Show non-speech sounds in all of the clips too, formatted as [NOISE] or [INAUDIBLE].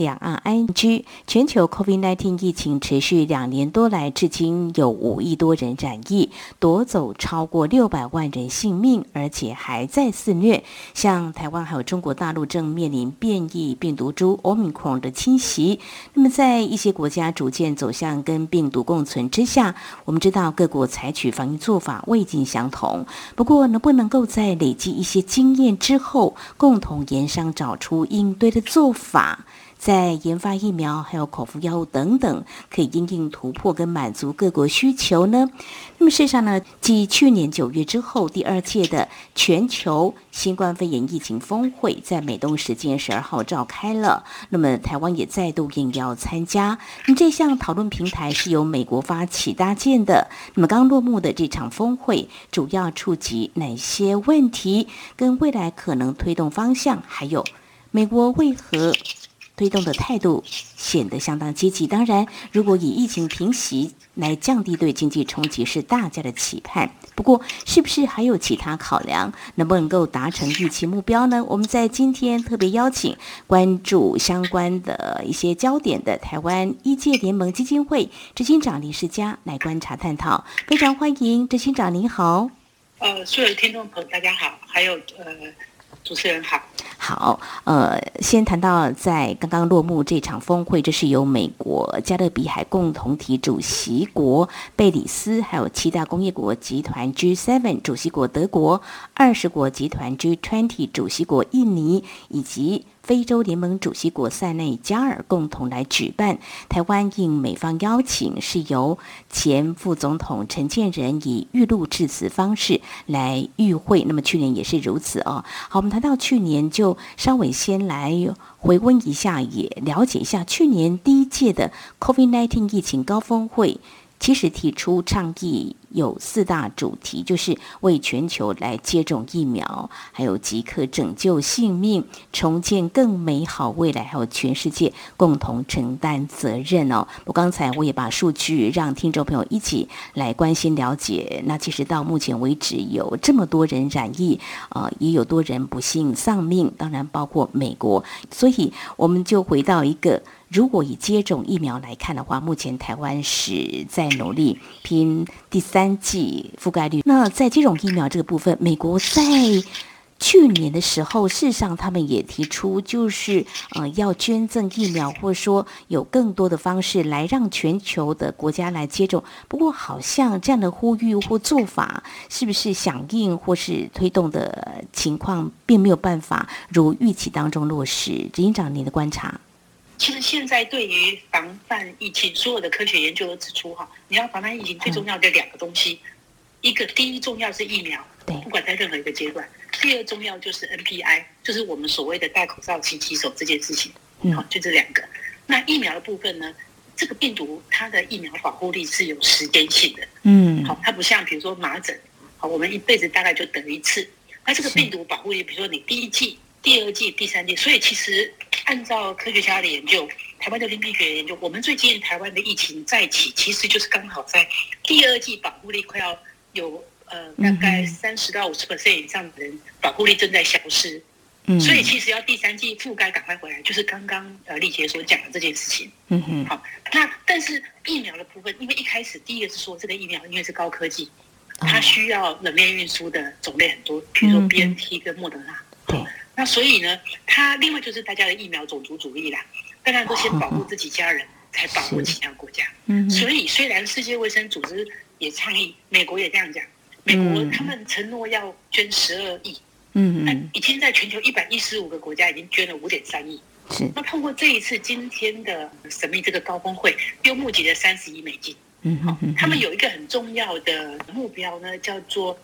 两岸 ING，全球 COVID-19 疫情持续两年多来，至今有五亿多人染疫，夺走超过六百万人性命，而且还在肆虐。像台湾还有中国大陆正面临变异病毒株 Omicron 的侵袭。那么，在一些国家逐渐走向跟病毒共存之下，我们知道各国采取防疫做法未尽相同。不过，能不能够在累积一些经验之后，共同研商找出应对的做法？在研发疫苗，还有口服药物等等，可以因应突破跟满足各国需求呢。那么事实上呢，继去年九月之后，第二届的全球新冠肺炎疫情峰会在美东时间十二号召开了。那么台湾也再度应邀参加。那么这项讨论平台是由美国发起搭建的。那么刚落幕的这场峰会，主要触及哪些问题？跟未来可能推动方向，还有美国为何？推动的态度显得相当积极。当然，如果以疫情平息来降低对经济冲击，是大家的期盼。不过，是不是还有其他考量，能不能够达成预期目标呢？我们在今天特别邀请关注相关的一些焦点的台湾医界联盟基金会执行长林世佳来观察探讨。非常欢迎执行长，您好。呃，所有听众朋友，大家好。还有呃。主持人好，好，呃，先谈到在刚刚落幕这场峰会，这是由美国加勒比海共同体主席国贝里斯，还有七大工业国集团 G7 主席国德国，二十国集团 G20 主席国印尼，以及。非洲联盟主席国塞内加尔共同来举办。台湾应美方邀请，是由前副总统陈建仁以预录致辞方式来与会。那么去年也是如此哦。好，我们谈到去年，就稍微先来回温一下，也了解一下去年第一届的 COVID-19 疫情高峰会。其实提出倡议有四大主题，就是为全球来接种疫苗，还有即刻拯救性命，重建更美好未来，还有全世界共同承担责任哦。我刚才我也把数据让听众朋友一起来关心了解。那其实到目前为止有这么多人染疫，呃，也有多人不幸丧命，当然包括美国。所以我们就回到一个。如果以接种疫苗来看的话，目前台湾是在努力拼第三单剂覆盖率。那在接种疫苗这个部分，美国在去年的时候，事实上他们也提出，就是呃要捐赠疫苗，或者说有更多的方式来让全球的国家来接种。不过，好像这样的呼吁或做法，是不是响应或是推动的情况，并没有办法如预期当中落实？执行长，您的观察？其实现在对于防范疫情，所有的科学研究都指出，哈，你要防范疫情最重要的两个东西，一个第一重要是疫苗，不管在任何一个阶段；第二重要就是 NPI，就是我们所谓的戴口罩、勤洗手这件事情。好，就这两个。那疫苗的部分呢？这个病毒它的疫苗保护力是有时间性的。嗯，好，它不像比如说麻疹，好，我们一辈子大概就得一次。那这个病毒保护力，比如说你第一季。第二季、第三季，所以其实按照科学家的研究，台湾的林病学研究，我们最近台湾的疫情再起，其实就是刚好在第二季保护力快要有呃大概三十到五十 percent 以上的人保护力正在消失，嗯。所以其实要第三季覆盖赶快回来，就是刚刚呃丽杰所讲的这件事情。嗯哼，好，那但是疫苗的部分，因为一开始第一个是说这个疫苗因为是高科技，它需要冷链运输的种类很多，比如说 B N T 跟莫德纳。对。那所以呢，他另外就是大家的疫苗种族主义啦，大家都先保护自己家人，才保护其他国家。嗯，所以虽然世界卫生组织也倡议，美国也这样讲，美国他们承诺要捐十二亿，嗯嗯，已经在全球一百一十五个国家已经捐了五点三亿。是，那通过这一次今天的神秘这个高峰会，又募集了三十亿美金。嗯，好，他们有一个很重要的目标呢，叫做。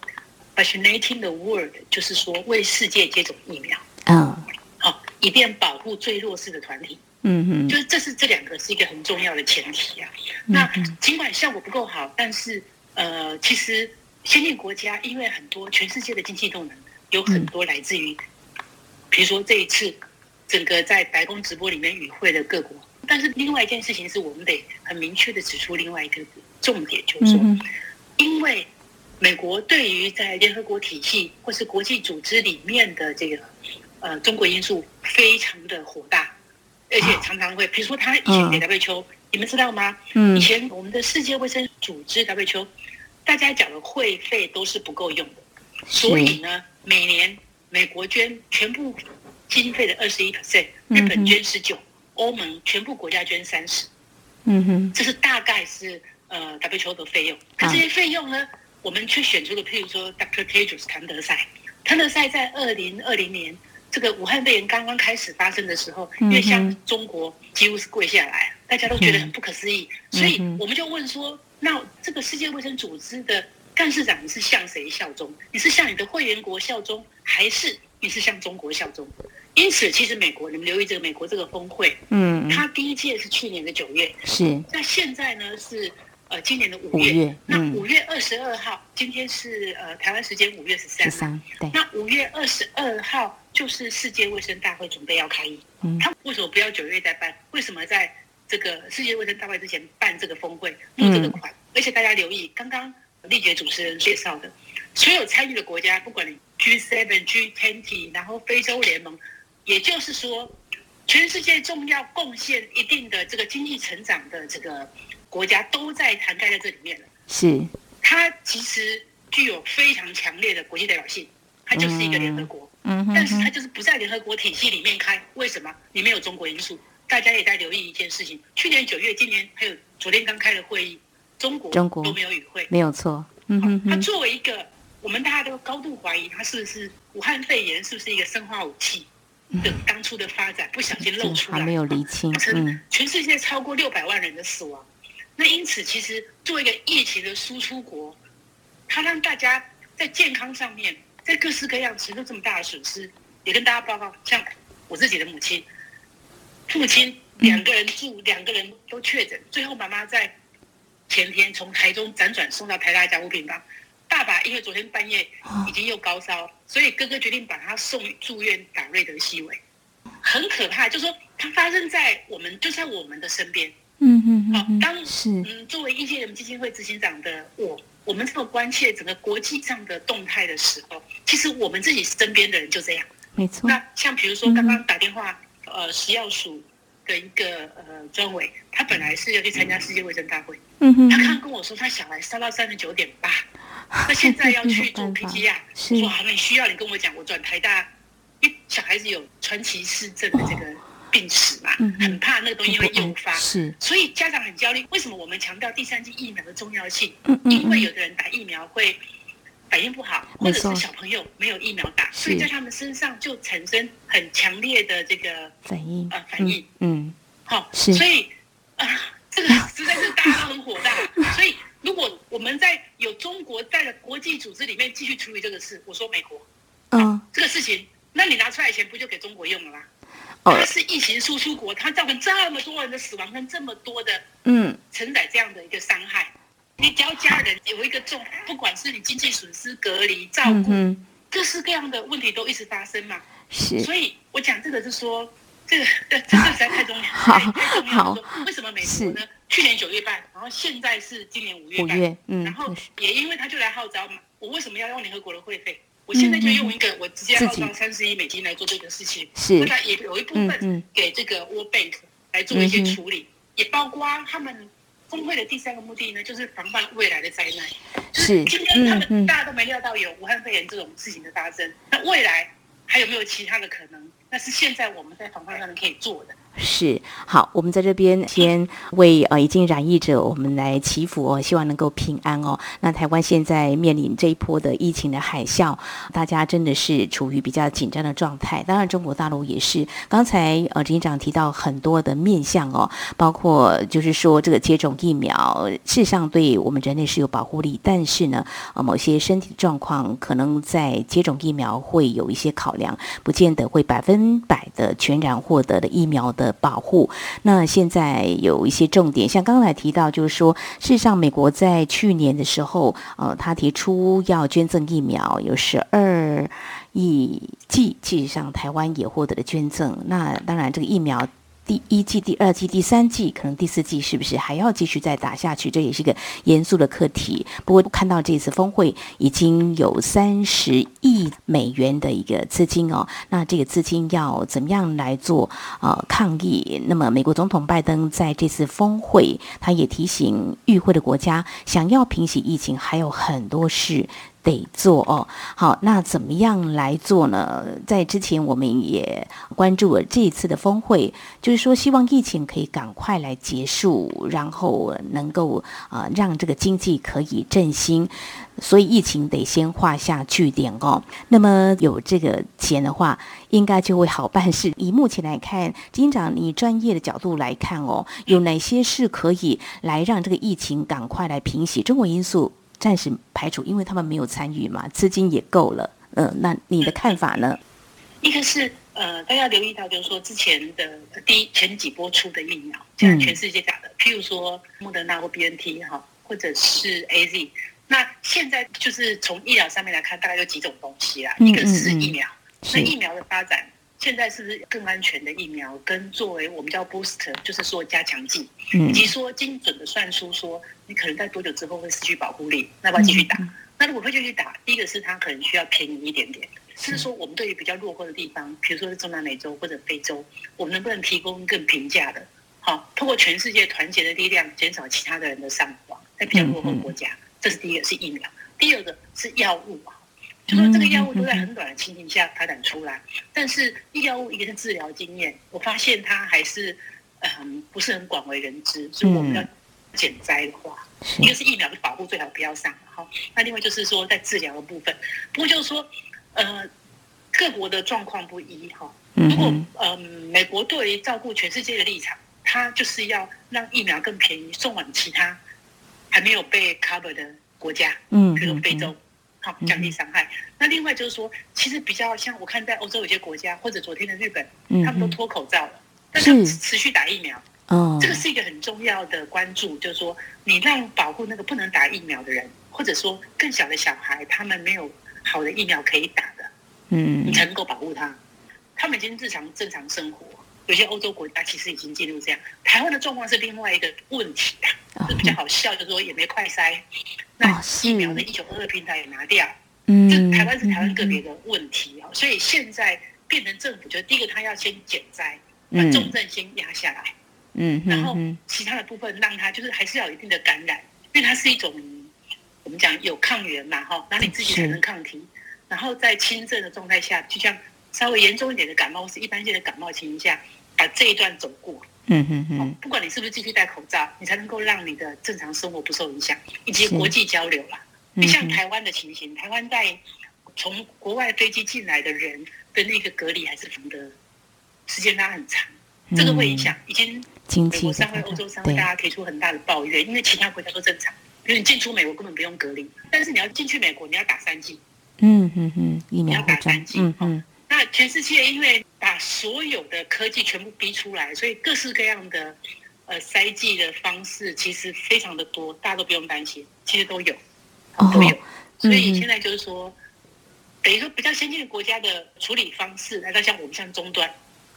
Vaccinating the world，就是说为世界接种疫苗，嗯，好，以便保护最弱势的团体，嗯嗯，就是这是这两个是一个很重要的前提啊。那尽管效果不够好，但是呃，其实先进国家因为很多全世界的经济动能有很多来自于比如说这一次整个在白宫直播里面与会的各国。但是另外一件事情是我们得很明确的指出另外一个重点，就是说，因为美国对于在联合国体系或是国际组织里面的这个呃中国因素非常的火大，而且常常会，比如说他以前给 WHO，你们知道吗？以前我们的世界卫生组织 WHO，大家缴的会费都是不够用的，所以呢，每年美国捐全部经费的二十一 percent，日本捐十九。欧盟全部国家捐三十，嗯哼，这是大概是呃 WHO 的费用。可这些费用呢，我们却选出了，譬如说 Dr. Tedros 谭德赛，谭德赛在二零二零年这个武汉肺炎刚刚开始发生的时候，因为像中国几乎是跪下来，大家都觉得很不可思议，所以我们就问说，那这个世界卫生组织的干事长你是向谁效忠？你是向你的会员国效忠，还是你是向中国效忠？因此，其实美国，你们留意这个美国这个峰会，嗯，它第一届是去年的九月，是。那现在呢是呃今年的五月，那五月二十二号，今天是呃台湾时间五月十三，十三，对。那五月二十二号就是世界卫生大会准备要开议，嗯，他为什么不要九月再办？为什么在这个世界卫生大会之前办这个峰会，募这个款？而且大家留意，刚刚丽姐主持人介绍的，所有参与的国家，不管你 G seven、G twenty，然后非洲联盟。也就是说，全世界重要贡献一定的这个经济成长的这个国家都在涵盖在这里面了。是，它其实具有非常强烈的国际代表性，它就是一个联合国。嗯但是它就是不在联合国体系里面开，为什么？里面有中国因素。大家也在留意一件事情：去年九月，今年还有昨天刚开的会议，中国中国都没有与会，没有错。嗯哼。它作为一个，我们大家都高度怀疑它是不是武汉肺炎是不是一个生化武器。的当初的发展不小心露出来，还没有厘清，嗯，全世界超过六百万人的死亡。那因此，其实作为一个疫情的输出国，它让大家在健康上面，在各式各样承受这么大的损失。也跟大家报告，像我自己的母亲、父亲两个人住，两个人都确诊，最后妈妈在前天从台中辗转送到台大家务病房。爸爸因为昨天半夜已经又高烧，所以哥哥决定把他送住院打瑞德西韦，很可怕。就说它发生在我们就在我们的身边。嗯嗯好，当是嗯作为一些人基金会执行长的我，我们这么关切整个国际上的动态的时候，其实我们自己身边的人就这样。没错。那像比如说刚刚打电话，呃，食药署的一个呃专委，他本来是要去参加世界卫生大会。嗯哼。他刚跟我说，他小孩烧到三十九点八。那现在要 [LAUGHS] 去做 PCR，说好，你需要你跟我讲，我转台大，因为小孩子有传奇市政的这个病史嘛，很怕那个东西会诱发，是，所以家长很焦虑。为什么我们强调第三剂疫苗的重要性？因为有的人打疫苗会反应不好，或者是小朋友没有疫苗打，所以在他们身上就产生很强烈的这个反应啊，反应，嗯，好，所以啊，这个 [LAUGHS] 实在是大家都很火大，所以。如果我们在有中国在的国际组织里面继续处理这个事，我说美国，嗯，这个事情，那你拿出来钱不就给中国用了吗？它是疫情输出国，它造成这么多人的死亡跟这么多的嗯承载这样的一个伤害，你只要家人有一个重，不管是你经济损失、隔离、照顾，各式各样的问题都一直发生嘛。是，所以我讲这个是说，这个 [LAUGHS] 这这实在太重要，[LAUGHS] 太重要。为什么美国呢？去年九月半，然后现在是今年五月半，嗯，然后也因为他就来号召嘛，我为什么要用联合国的会费？我现在就用一个，我直接号召三十亿美金来做这个事情，是，那也有一部分给这个 World Bank 来做一些处理，也包括他们峰会的第三个目的呢，就是防范未来的灾难。就是，今天他们大家都没料到有武汉肺炎这种事情的发生，那未来还有没有其他的可能？那是现在我们在防范上面可以做的。是好，我们在这边先为呃已经染疫者我们来祈福哦，希望能够平安哦。那台湾现在面临这一波的疫情的海啸，大家真的是处于比较紧张的状态。当然，中国大陆也是。刚才呃，执行长提到很多的面向哦，包括就是说这个接种疫苗，事实上对我们人类是有保护力，但是呢，呃，某些身体状况可能在接种疫苗会有一些考量，不见得会百分百的全然获得的疫苗的。保护。那现在有一些重点，像刚才提到，就是说，事实上，美国在去年的时候，呃，他提出要捐赠疫苗，有十二亿剂，其实上台湾也获得了捐赠。那当然，这个疫苗。第一季、第二季、第三季，可能第四季是不是还要继续再打下去？这也是一个严肃的课题。不过看到这次峰会已经有三十亿美元的一个资金哦，那这个资金要怎么样来做呃抗疫？那么美国总统拜登在这次峰会，他也提醒与会的国家，想要平息疫情，还有很多事。得做哦，好，那怎么样来做呢？在之前我们也关注了这一次的峰会，就是说希望疫情可以赶快来结束，然后能够啊让这个经济可以振兴，所以疫情得先画下句点哦。那么有这个钱的话，应该就会好办事。以目前来看，金长，你专业的角度来看哦，有哪些是可以来让这个疫情赶快来平息？中国因素。暂时排除，因为他们没有参与嘛，资金也够了。嗯，那你的看法呢？一个是呃，大家留意到，就是说之前的第一前几波出的疫苗，像全世界打的，譬如说莫德纳或 B N T 哈，或者是 A Z。那现在就是从医疗上面来看，大概有几种东西啦。一个是疫苗，那疫苗的发展。现在是不是更安全的疫苗，跟作为我们叫 booster，就是说加强剂，以及说精准的算出说你可能在多久之后会失去保护力，那要继续打。那如果会继续打，第一个是它可能需要便宜一点点，是说我们对于比较落后的地方，比如说是中南美洲或者非洲，我们能不能提供更平价的？好，通过全世界团结的力量，减少其他的人的伤亡，在比较落后国家，这是第一个是疫苗。第二个是药物啊。就说这个药物都在很短的情形下发展出来，但是医药物一个是治疗经验，我发现它还是嗯不是很广为人知，所以我们要减灾的话，一个是疫苗的保护最好不要上，好，那另外就是说在治疗的部分，不过就是说呃各国的状况不一哈，如果嗯。美国对于照顾全世界的立场，它就是要让疫苗更便宜送往其他还没有被 cover 的国家，嗯，比如非洲。降低伤害。那另外就是说，其实比较像我看在欧洲有些国家，或者昨天的日本，他们都脱口罩了，但是持续打疫苗。哦，这个是一个很重要的关注，就是说，你让保护那个不能打疫苗的人，或者说更小的小孩，他们没有好的疫苗可以打的，嗯，你才能够保护他。他们已经日常正常生活。有些欧洲国家其实已经进入这样，台湾的状况是另外一个问题啊，比较好笑，就是说也没快筛，那疫苗的一九二二平台也拿掉，嗯，这台湾是台湾个别的问题啊，所以现在变成政府，就第一个他要先减灾，把重症先压下来，嗯，然后其他的部分让他就是还是要有一定的感染，因为它是一种我们讲有抗原嘛，哈，那你自己才能抗体，然后在轻症的状态下，就像稍微严重一点的感冒是一般性的感冒情况下。把这一段走过，嗯哼哼，不管你是不是继续戴口罩，你才能够让你的正常生活不受影响，以及国际交流啦。你像台湾的情形，台湾在从国外飞机进来的人的那个隔离还是防的时间拉很长，这个会影响。已经美国商会、欧洲商会大家提出很大的抱怨，因为其他国家都正常，比如你进出美国根本不用隔离，但是你要进去美国，你要打三剂，嗯嗯嗯，疫苗要打三剂，嗯嗯。那全世界因为把所有的科技全部逼出来，所以各式各样的呃筛剂的方式其实非常的多，大家都不用担心，其实都有，都有。所以现在就是说，等于说比较先进的国家的处理方式，来到像我们像终端，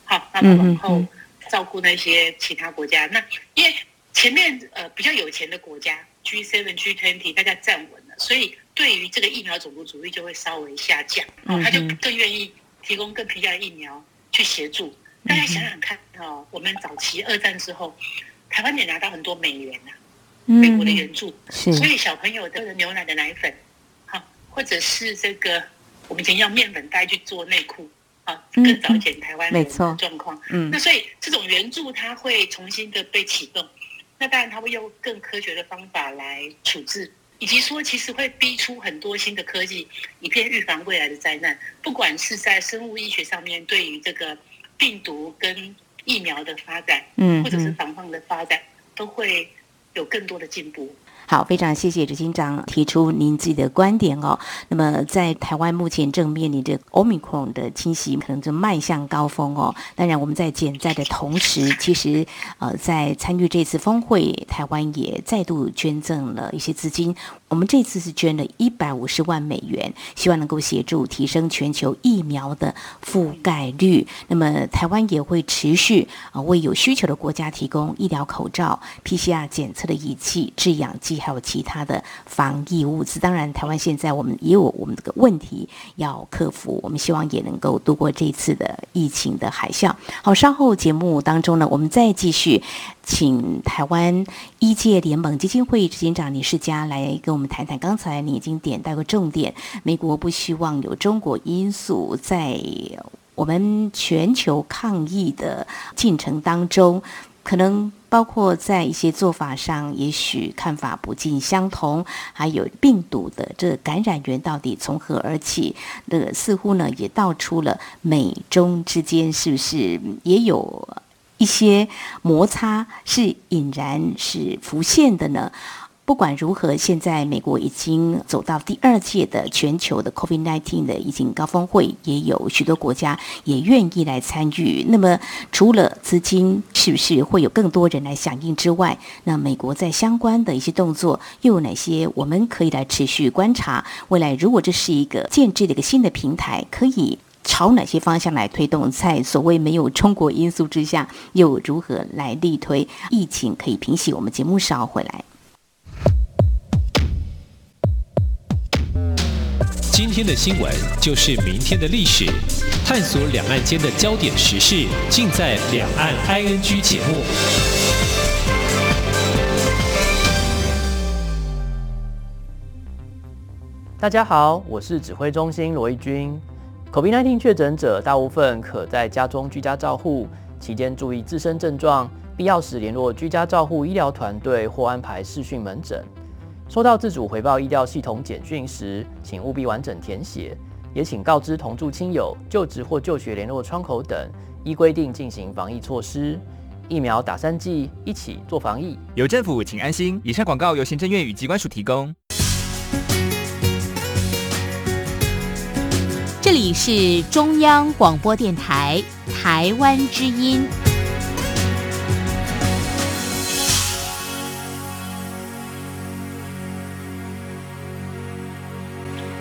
好，那么往后照顾那些其他国家。那因为前面呃比较有钱的国家 G seven G twenty 大家站稳了，所以对于这个疫苗种族主义就会稍微下降，他就更愿意。提供更平价的疫苗去协助，大家想想看哦，我们早期二战之后，台湾也拿到很多美元呐，美国的援助，所以小朋友的牛奶的奶粉，好，或者是这个我们以前要面粉袋去做内裤，啊，更早前台湾的状况，嗯，那所以这种援助它会重新的被启动，那当然它会用更科学的方法来处置。以及说，其实会逼出很多新的科技，以便预防未来的灾难。不管是在生物医学上面，对于这个病毒跟疫苗的发展，嗯，或者是防范的发展，都会有更多的进步。好，非常谢谢执行长提出您自己的观点哦。那么，在台湾目前正面临着 Omicron 的侵袭，可能就迈向高峰哦。当然，我们在减灾的同时，其实呃，在参与这次峰会，台湾也再度捐赠了一些资金，我们这次是捐了一百五十万美元，希望能够协助提升全球疫苗的覆盖率。那么台湾也会持续啊为有需求的国家提供医疗口罩、PCR 检测的仪器、制氧机，还有其他的防疫物资。当然，台湾现在我们也有我们这个问题要克服，我们希望也能够度过这次的疫情的海啸。好，稍后节目当中呢，我们再继续。请台湾医界联盟基金会执行长李世佳来跟我们谈谈。刚才你已经点到个重点，美国不希望有中国因素在我们全球抗疫的进程当中，可能包括在一些做法上，也许看法不尽相同，还有病毒的这感染源到底从何而起？那似乎呢也道出了美中之间是不是也有？一些摩擦是引然是浮现的呢。不管如何，现在美国已经走到第二届的全球的 COVID-19 的疫情高峰会，也有许多国家也愿意来参与。那么，除了资金是不是会有更多人来响应之外，那美国在相关的一些动作又有哪些？我们可以来持续观察。未来如果这是一个建制的一个新的平台，可以。朝哪些方向来推动？在所谓没有中国因素之下，又如何来力推疫情可以平息？我们节目稍后回来。今天的新闻就是明天的历史，探索两岸间的焦点时事，尽在《两岸 ING》节目。大家好，我是指挥中心罗毅军。COVID-19 确诊者大部分可在家中居家照护，期间注意自身症状，必要时联络居家照护医疗团队或安排视讯门诊。收到自主回报医疗系统简讯时，请务必完整填写，也请告知同住亲友、就职或就学联络窗口等，依规定进行防疫措施。疫苗打三剂，一起做防疫。有政府，请安心。以上广告由行政院与机关署提供。这里是中央广播电台台湾之音。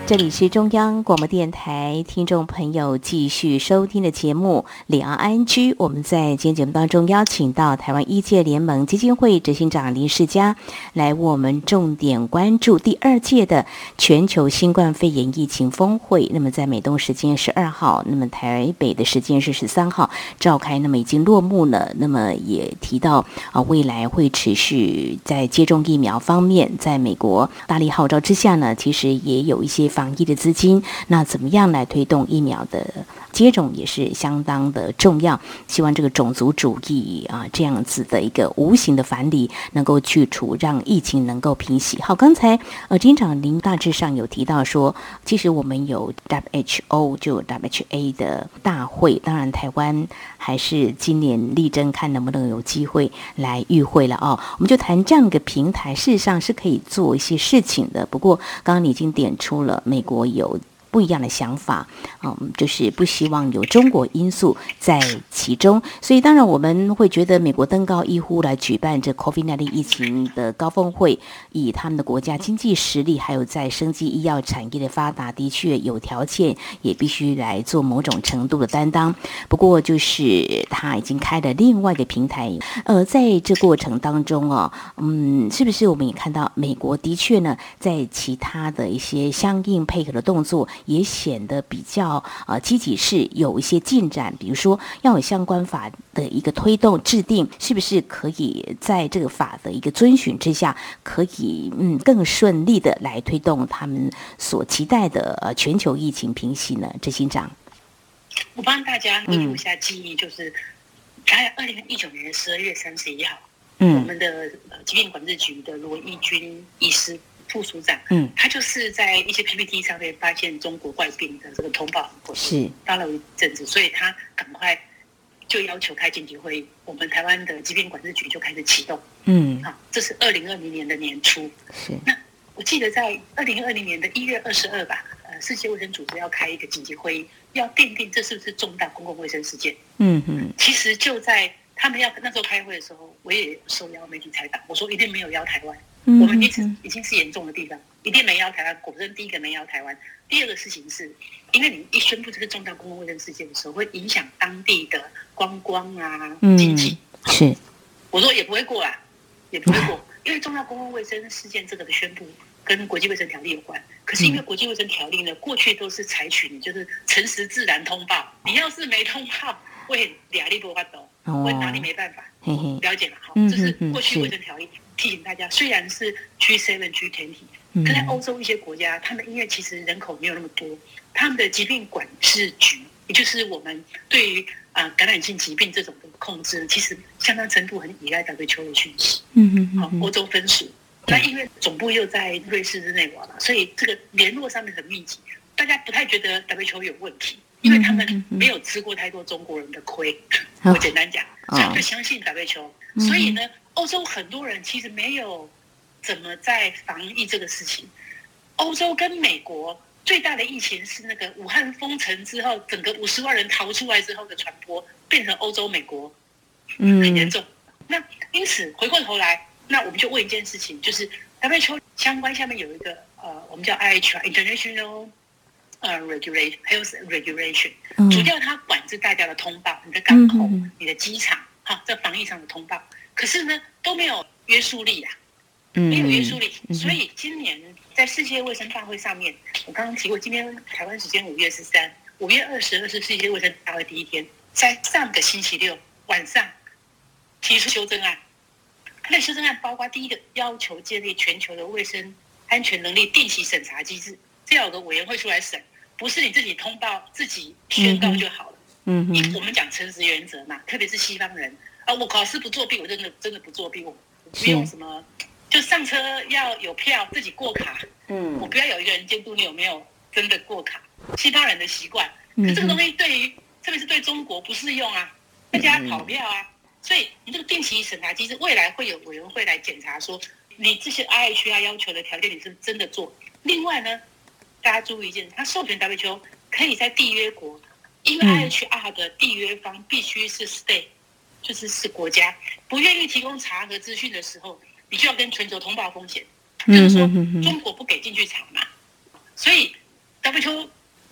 这里是中央广播电台听众朋友继续收听的节目《两岸安居》。我们在今天节目当中邀请到台湾医界联盟基金会执行长林世佳来为我们重点关注第二届的全球新冠肺炎疫情峰会。那么在美东时间十二号，那么台北的时间是十三号召开，那么已经落幕了。那么也提到啊，未来会持续在接种疫苗方面，在美国大力号召之下呢，其实也有一些。防疫的资金，那怎么样来推动疫苗的？接种也是相当的重要，希望这个种族主义啊这样子的一个无形的反理能够去除，让疫情能够平息。好，刚才呃，金长您大致上有提到说，其实我们有 WHO 就 WHA 的大会，当然台湾还是今年力争看能不能有机会来与会了哦。我们就谈这样一个平台，事实上是可以做一些事情的。不过刚刚你已经点出了，美国有。不一样的想法，嗯，就是不希望有中国因素在其中，所以当然我们会觉得美国登高一呼来举办这 COVID-19 疫情的高峰会，以他们的国家经济实力，还有在生技医药产业的发达，的确有条件，也必须来做某种程度的担当。不过就是他已经开了另外一个平台，呃，在这过程当中哦，嗯，是不是我们也看到美国的确呢，在其他的一些相应配合的动作。也显得比较呃积极，是有一些进展，比如说要有相关法的一个推动制定，是不是可以在这个法的一个遵循之下，可以嗯更顺利的来推动他们所期待的呃全球疫情平息呢？执行长，我帮大家记录一下记忆，就是在二零一九年十二月三十一号，嗯，我们的疾病管制局的罗义军医师。副署长，嗯，他就是在一些 PPT 上面发现中国怪病的这个通报，是。发了一阵子，所以他赶快就要求开紧急会议，我们台湾的疾病管制局就开始启动，嗯，好，这是二零二零年的年初，是。那我记得在二零二零年的一月二十二吧，呃，世界卫生组织要开一个紧急会议，要奠定这是不是重大公共卫生事件，嗯嗯，其实就在他们要那时候开会的时候，我也受邀媒体采访，我说一定没有邀台湾。我们已经已经是严重的地方，一定没要台湾。果真，第一个没要台湾。第二个事情是，因为你一宣布这个重大公共卫生事件的时候，会影响当地的观光啊、经济。是，我说也不会过啊，也不会过，[LAUGHS] 因为重大公共卫生事件这个的宣布跟国际卫生条例有关。可是因为国际卫生条例呢，过去都是采取你就是诚实自然通报，你要是没通报，会压力不发抖，会哪里没办法。了解了，好，这是过去卫生条例提醒大家，虽然是 G seven G ten T。可在欧洲一些国家，他们因为其实人口没有那么多，他们的疾病管制局，也就是我们对于啊感染性疾病这种的控制，其实相当程度很依赖 WHO 的讯息。嗯嗯好，欧洲分属，那因为总部又在瑞士日内瓦嘛，所以这个联络上面很密集，大家不太觉得 WHO 有问题，因为他们没有吃过太多中国人的亏。我简单讲，所以就相信 WHO。所以呢，欧洲很多人其实没有。怎么在防疫这个事情？欧洲跟美国最大的疫情是那个武汉封城之后，整个五十万人逃出来之后的传播，变成欧洲、美国，嗯，很严重。那因此回过头来，那我们就问一件事情，就是 WHO 相关下面有一个呃，我们叫 IHR（International 呃 Regulation） Health Regulation，主要它管制大家的通报，你的港口、你的机场，哈，在防疫上的通报，可是呢都没有约束力啊。没有约束力，所以今年在世界卫生大会上面，我刚刚提过，今天台湾时间五月十三，五月二十二是世界卫生大会第一天，在上个星期六晚上提出修正案。那修正案包括第一个要求建立全球的卫生安全能力定期审查机制，这样有个委员会出来审，不是你自己通报自己宣告就好了。嗯嗯，我们讲诚实原则嘛，特别是西方人啊，我考试不作弊，我真的真的不作弊，我不用什么。就上车要有票，自己过卡。嗯，我不要有一个人监督你有没有真的过卡。西方人的习惯，可这个东西对于特别是对中国不适用啊，大家跑票啊。所以你这个定期审查机制，未来会有委员会来检查，说你这些 IHR 要求的条件你是真的做。另外呢，大家注意一件，他授权 WHO 可以在缔约国，因为 IHR 的缔约方必须是 state，就是是国家，不愿意提供查核资讯的时候。你就要跟全球通报风险，就是说中国不给进去查嘛，所以 WHO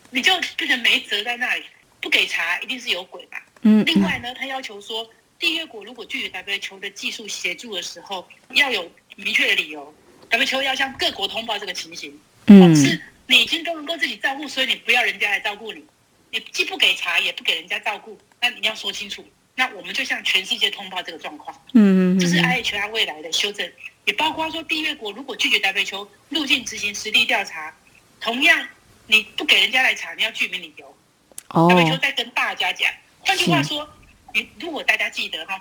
你就变成没辙在那里，不给查一定是有鬼吧。嗯。另外呢，他要求说，缔约国如果拒绝 WHO 的技术协助的时候，要有明确的理由，WHO 要向各国通报这个情形。嗯。是你已经都能够自己照顾，所以你不要人家来照顾你，你既不给查，也不给人家照顾，那你要说清楚。那我们就向全世界通报这个状况，嗯嗯，这是 IHR 未来的修正，也包括说缔约国如果拒绝 WHO 入境执行实地调查，同样你不给人家来查，你要具名理由。哦，WHO 在跟大家讲，换句话说，你如果大家记得哈，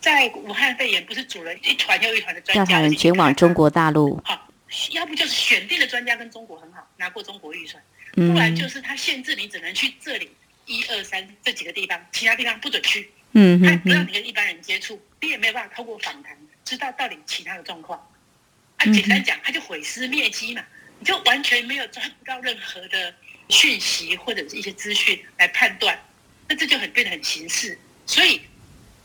在武汉肺炎不是组了一团又一团的专家，调查人前往中国大陆，好，要不就是选定的专家跟中国很好，拿过中国预算，不然就是他限制你只能去这里一二三这几个地方，其他地方不准去。嗯，他不让你跟一般人接触，你也没有办法透过访谈知道到底其他的状况。啊，简单讲，他就毁尸灭迹嘛，你就完全没有抓不到任何的讯息或者是一些资讯来判断，那这就很变得很形式。所以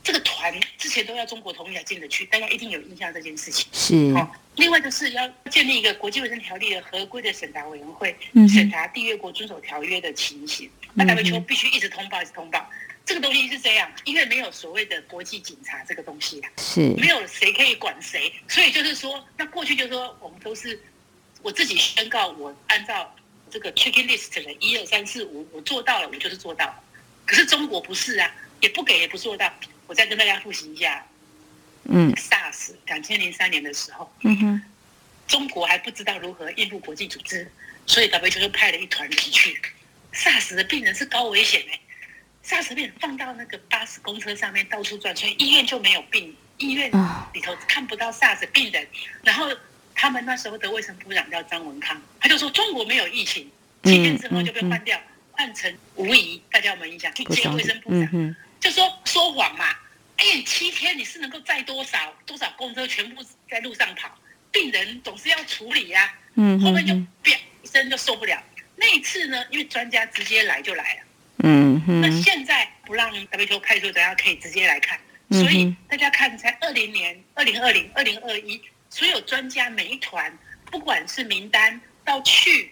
这个团之前都要中国同意才进得去，大家一定有印象这件事情。是。哦，另外就是要建立一个国际卫生条例的合规的审查委员会，审查缔约国遵守条约的情形。那 WHO 必须一直通报，一直通报。这个东西是这样，因为没有所谓的国际警察这个东西啦，是没有谁可以管谁，所以就是说，那过去就是说，我们都是我自己宣告，我按照这个 checking list 的一二三四五，我做到了，我就是做到。可是中国不是啊，也不给，也不做到。我再跟大家复习一下，嗯，SARS 两千零三年的时候，嗯哼，中国还不知道如何应付国际组织，所以 WHO 就派了一团人去。SARS 的病人是高危险哎。沙士病放到那个巴士公车上面到处转，所以医院就没有病，医院里头看不到 SARS 病人。然后他们那时候的卫生部长叫张文康，他就说中国没有疫情，七天之后就被换掉，换成吴仪，大家有没有印象？去接卫生部长，就说说谎嘛。哎，七天你是能够载多少多少公车全部在路上跑，病人总是要处理呀。嗯，后面就啪一声就受不了。那一次呢，因为专家直接来就来了。嗯，那现在不让 WTO 派出，大家可以直接来看。所以大家看，在二零年、二零二零、二零二一所有专家每一团，不管是名单到去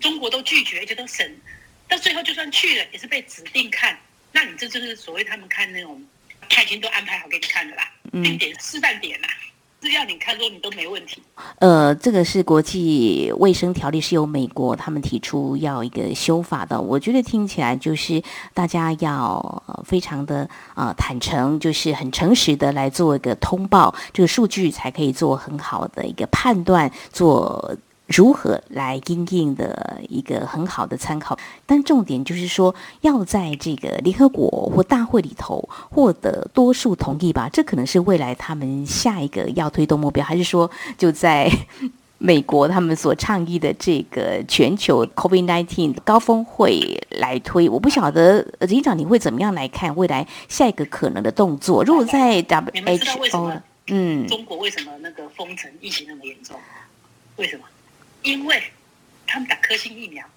中国都拒绝，而且都审，到最后就算去了，也是被指定看。那你这就是所谓他们看那种，他已经都安排好给你看的啦，定点示范点啦。只要你看中你都没问题。呃，这个是国际卫生条例，是由美国他们提出要一个修法的。我觉得听起来就是大家要非常的呃坦诚，就是很诚实的来做一个通报，这个数据才可以做很好的一个判断，做。如何来应应的一个很好的参考，但重点就是说，要在这个联合国或大会里头获得多数同意吧？这可能是未来他们下一个要推动目标，还是说就在美国他们所倡议的这个全球 COVID-19 高峰会来推？我不晓得，警长你会怎么样来看未来下一个可能的动作？如果在 WHO，嗯，中国为什么那个封城疫情那么严重？为什么？因为他们打科兴疫苗，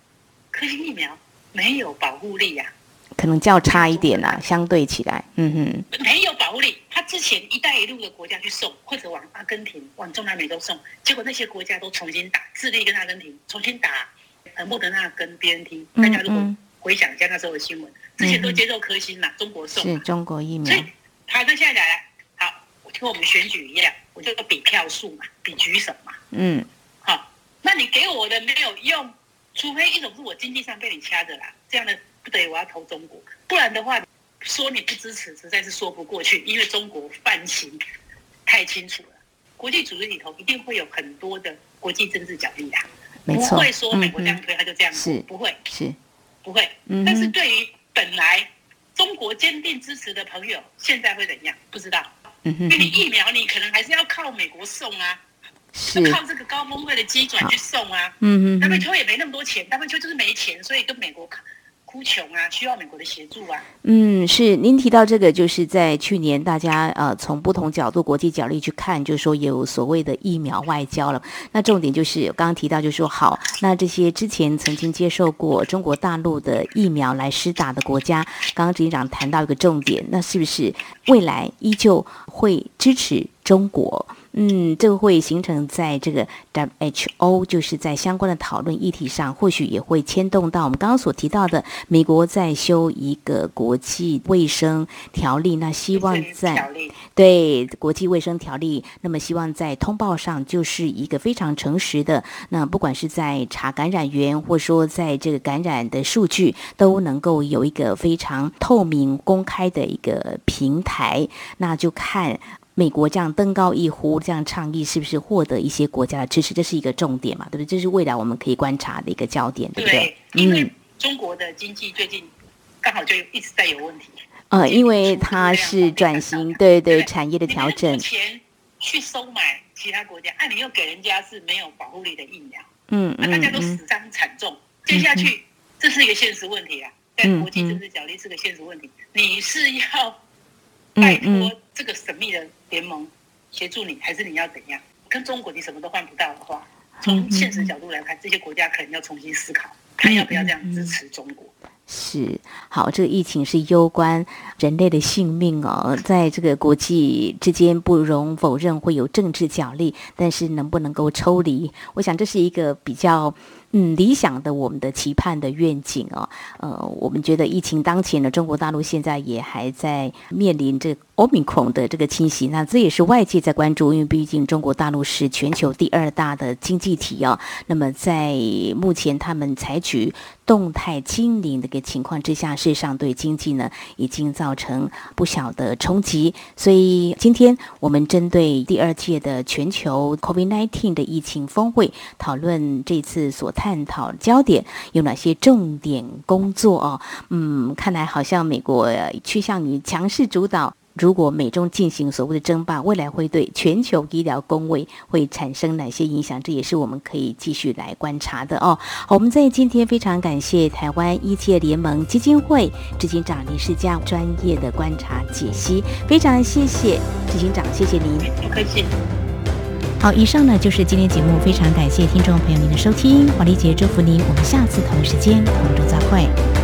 科兴疫苗没有保护力呀，可能较差一点啦，相对起来，嗯哼，没有保护力。他之前“一带一路”的国家去送，或者往阿根廷、往中南美洲送，结果那些国家都重新打，智利跟阿根廷重新打，呃，莫德纳跟 BNT。大家如果回想一下那时候的新闻，之前都接受科兴嘛，中国送，是中国疫苗。所以，好，那现在来，好，我听我们选举一样，我就比票数嘛，比举手嘛，嗯。那你给我的没有用，除非一种是我经济上被你掐着啦，这样的不得我要投中国，不然的话说你不支持实在是说不过去，因为中国犯行太清楚了。国际组织里头一定会有很多的国际政治角力的，不会说美国这样推他就这样，是不会是不会。但是对于本来中国坚定支持的朋友，现在会怎样？不知道。因为你疫苗你可能还是要靠美国送啊。是靠这个高峰会的机转去送啊，嗯嗯，W 也没那么多钱，W 就是没钱，所以跟美国哭穷啊，需要美国的协助啊。嗯，是您提到这个，就是在去年大家呃从不同角度、国际角力去看，就是说有所谓的疫苗外交了。那重点就是刚刚提到，就是说好，那这些之前曾经接受过中国大陆的疫苗来施打的国家，刚刚执行长谈到一个重点，那是不是未来依旧会支持中国？嗯，这个会形成在这个 WHO，就是在相关的讨论议题上，或许也会牵动到我们刚刚所提到的美国在修一个国际卫生条例。那希望在对国际卫生条例，那么希望在通报上就是一个非常诚实的。那不管是在查感染源，或说在这个感染的数据，都能够有一个非常透明公开的一个平台。那就看。美国这样登高一呼，这样倡议是不是获得一些国家的支持？这是一个重点嘛，对不对？这是未来我们可以观察的一个焦点，对不对？因为中国的经济最近刚好就一直在有问题。呃，因为它是转型，对对，产业的调整。钱去收买其他国家，啊，你又给人家是没有保护力的疫苗，嗯嗯，大家都死伤惨重。接下去，这是一个现实问题啊，在国际政治角力是个现实问题。你是要拜托这个神秘的？联盟协助你，还是你要怎样？跟中国你什么都换不到的话，从现实角度来看，这些国家可能要重新思考，看要不要这样支持中国。是好，这个疫情是攸关人类的性命哦，在这个国际之间不容否认会有政治角力，但是能不能够抽离？我想这是一个比较。嗯，理想的我们的期盼的愿景啊，呃，我们觉得疫情当前呢中国大陆现在也还在面临这欧米孔的这个侵袭，那这也是外界在关注，因为毕竟中国大陆是全球第二大的经济体哦。那么在目前他们采取动态清零的一个情况之下，事实上对经济呢已经造成不小的冲击。所以今天我们针对第二届的全球 COVID-19 的疫情峰会讨论这次所。探讨焦点有哪些重点工作哦？嗯，看来好像美国趋向于强势主导。如果美中进行所谓的争霸，未来会对全球医疗工位会产生哪些影响？这也是我们可以继续来观察的哦。好我们在今天非常感谢台湾医界联盟基金会执行长林世佳专业的观察解析，非常谢谢执行长，谢谢您，不客气。好，以上呢就是今天节目，非常感谢听众朋友您的收听，华丽姐祝福您，我们下次同一时间同中再会。